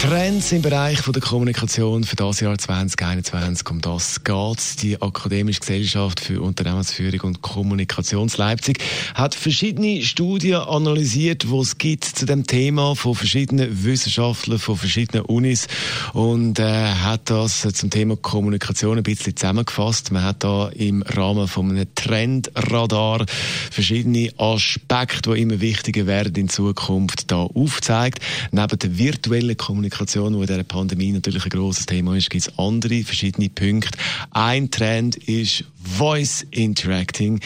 Trends im Bereich der Kommunikation für das Jahr 2021. Um das geht Die Akademische Gesellschaft für Unternehmensführung und Kommunikation Leipzig hat verschiedene Studien analysiert, die es gibt zu dem Thema von verschiedenen Wissenschaftlern, von verschiedenen Unis und äh, hat das zum Thema Kommunikation ein bisschen zusammengefasst. Man hat da im Rahmen von einem Trendradar verschiedene Aspekte, die immer wichtiger werden in Zukunft, da aufzeigt. Neben der virtuellen Kommunikation, die in dieser Pandemie natürlich ein grosses Thema ist, gibt es andere verschiedene Punkte. Ein Trend ist Voice Interacting,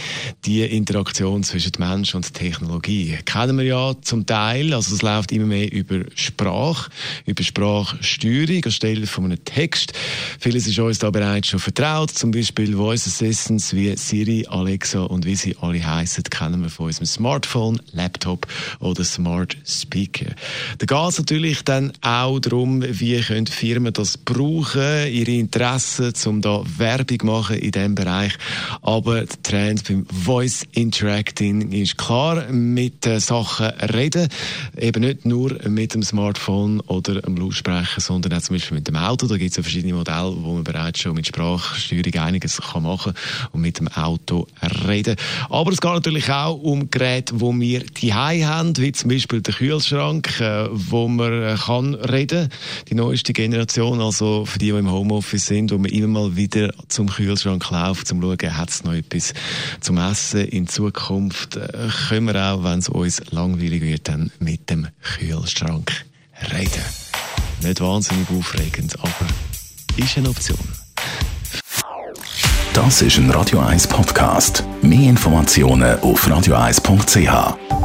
die Interaktion zwischen Mensch und Technologie. Kennen wir ja zum Teil, also es läuft immer mehr über Sprache, über Sprachsteuerung anstelle von einem Text. Vieles ist uns da bereits schon vertraut, zum Beispiel Voice Assistants wie Siri, Alexa und wie sie alle heißen, kennen wir von unserem Smartphone, Laptop oder Smart Speaker. Da geht es natürlich dann auch darum, wie können Firmen das brauchen, ihre Interessen, um da Werbung machen in diesem Bereich. Aber der Trend beim Voice Interacting ist klar, mit äh, Sachen reden, eben nicht nur mit dem Smartphone oder einem Lautsprecher, sondern auch zum Beispiel mit dem Auto. Da gibt es ja verschiedene Modelle, wo man bereits schon mit Sprachsteuerung einiges kann machen und mit dem Auto reden. Aber es geht natürlich auch um Geräte, wo wir die haben, wie zum Beispiel der Kühlschrank, äh, wo man äh, kann reden. Die neueste Generation, also für die, die im Homeoffice sind, wo man immer mal wieder zum Kühlschrank läuft, um schauen, hat es noch etwas zum Essen in Zukunft. Äh, können wir auch, wenn es uns langweilig wird, dann mit dem Kühlschrank reden. Nicht wahnsinnig aufregend, aber ist eine Option. Das ist ein Radio 1 Podcast. Mehr Informationen auf radio1.ch.